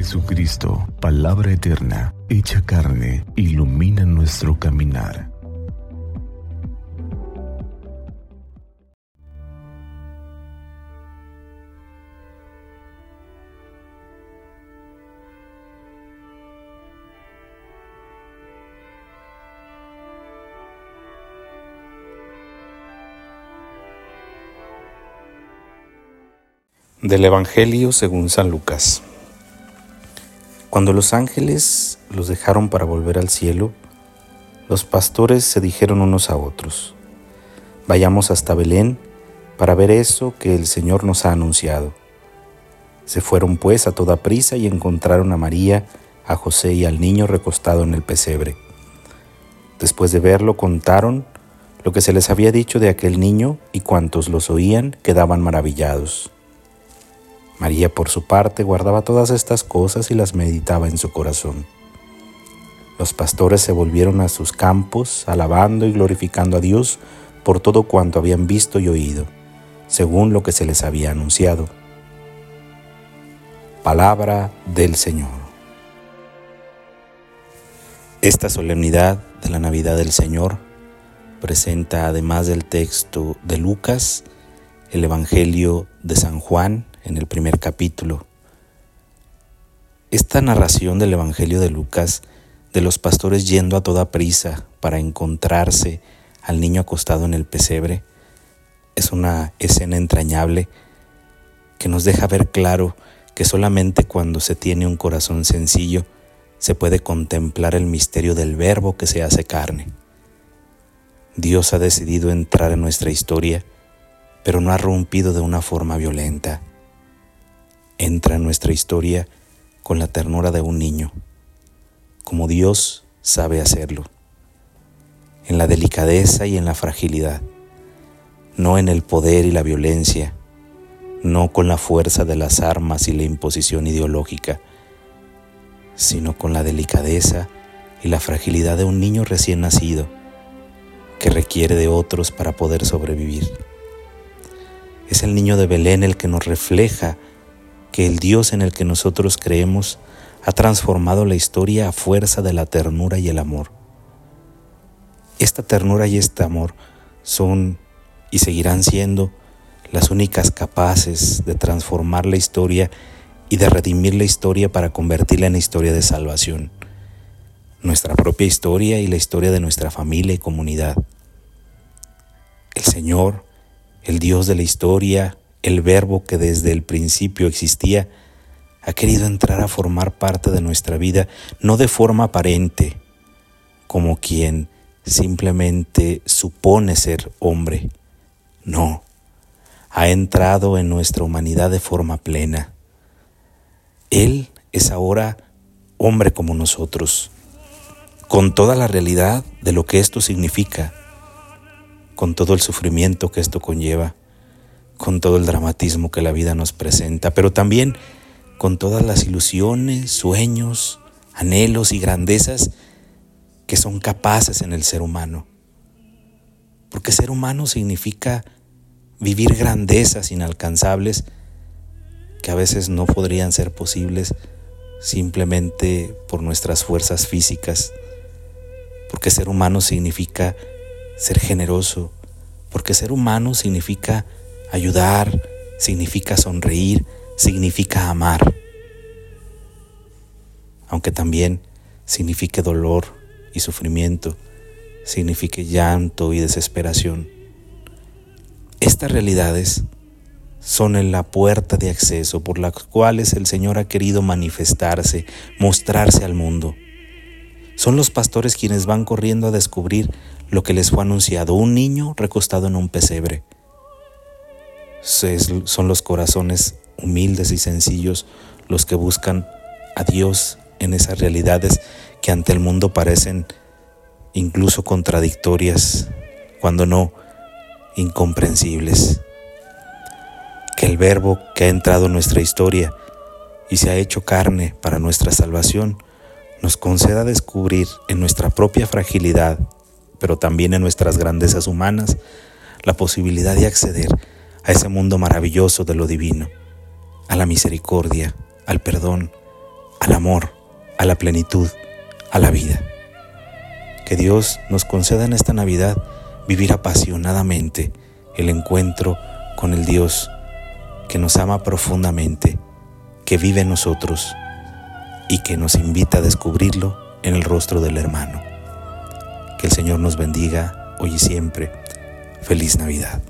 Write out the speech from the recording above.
Jesucristo, palabra eterna, hecha carne, ilumina nuestro caminar. Del Evangelio según San Lucas. Cuando los ángeles los dejaron para volver al cielo, los pastores se dijeron unos a otros, vayamos hasta Belén para ver eso que el Señor nos ha anunciado. Se fueron pues a toda prisa y encontraron a María, a José y al niño recostado en el pesebre. Después de verlo contaron lo que se les había dicho de aquel niño y cuantos los oían quedaban maravillados. María, por su parte, guardaba todas estas cosas y las meditaba en su corazón. Los pastores se volvieron a sus campos, alabando y glorificando a Dios por todo cuanto habían visto y oído, según lo que se les había anunciado. Palabra del Señor. Esta solemnidad de la Navidad del Señor presenta, además del texto de Lucas, el Evangelio de San Juan, en el primer capítulo. Esta narración del Evangelio de Lucas, de los pastores yendo a toda prisa para encontrarse al niño acostado en el pesebre, es una escena entrañable que nos deja ver claro que solamente cuando se tiene un corazón sencillo se puede contemplar el misterio del verbo que se hace carne. Dios ha decidido entrar en nuestra historia, pero no ha rompido de una forma violenta entra en nuestra historia con la ternura de un niño, como Dios sabe hacerlo, en la delicadeza y en la fragilidad, no en el poder y la violencia, no con la fuerza de las armas y la imposición ideológica, sino con la delicadeza y la fragilidad de un niño recién nacido que requiere de otros para poder sobrevivir. Es el niño de Belén el que nos refleja que el Dios en el que nosotros creemos ha transformado la historia a fuerza de la ternura y el amor. Esta ternura y este amor son y seguirán siendo las únicas capaces de transformar la historia y de redimir la historia para convertirla en historia de salvación, nuestra propia historia y la historia de nuestra familia y comunidad. El Señor, el Dios de la historia, el verbo que desde el principio existía, ha querido entrar a formar parte de nuestra vida, no de forma aparente, como quien simplemente supone ser hombre. No, ha entrado en nuestra humanidad de forma plena. Él es ahora hombre como nosotros, con toda la realidad de lo que esto significa, con todo el sufrimiento que esto conlleva con todo el dramatismo que la vida nos presenta, pero también con todas las ilusiones, sueños, anhelos y grandezas que son capaces en el ser humano. Porque ser humano significa vivir grandezas inalcanzables que a veces no podrían ser posibles simplemente por nuestras fuerzas físicas. Porque ser humano significa ser generoso, porque ser humano significa Ayudar significa sonreír, significa amar, aunque también signifique dolor y sufrimiento, signifique llanto y desesperación. Estas realidades son en la puerta de acceso por las cuales el Señor ha querido manifestarse, mostrarse al mundo. Son los pastores quienes van corriendo a descubrir lo que les fue anunciado, un niño recostado en un pesebre son los corazones humildes y sencillos los que buscan a Dios en esas realidades que ante el mundo parecen incluso contradictorias, cuando no incomprensibles. Que el verbo que ha entrado en nuestra historia y se ha hecho carne para nuestra salvación, nos conceda descubrir en nuestra propia fragilidad, pero también en nuestras grandezas humanas, la posibilidad de acceder a ese mundo maravilloso de lo divino, a la misericordia, al perdón, al amor, a la plenitud, a la vida. Que Dios nos conceda en esta Navidad vivir apasionadamente el encuentro con el Dios que nos ama profundamente, que vive en nosotros y que nos invita a descubrirlo en el rostro del hermano. Que el Señor nos bendiga hoy y siempre. Feliz Navidad.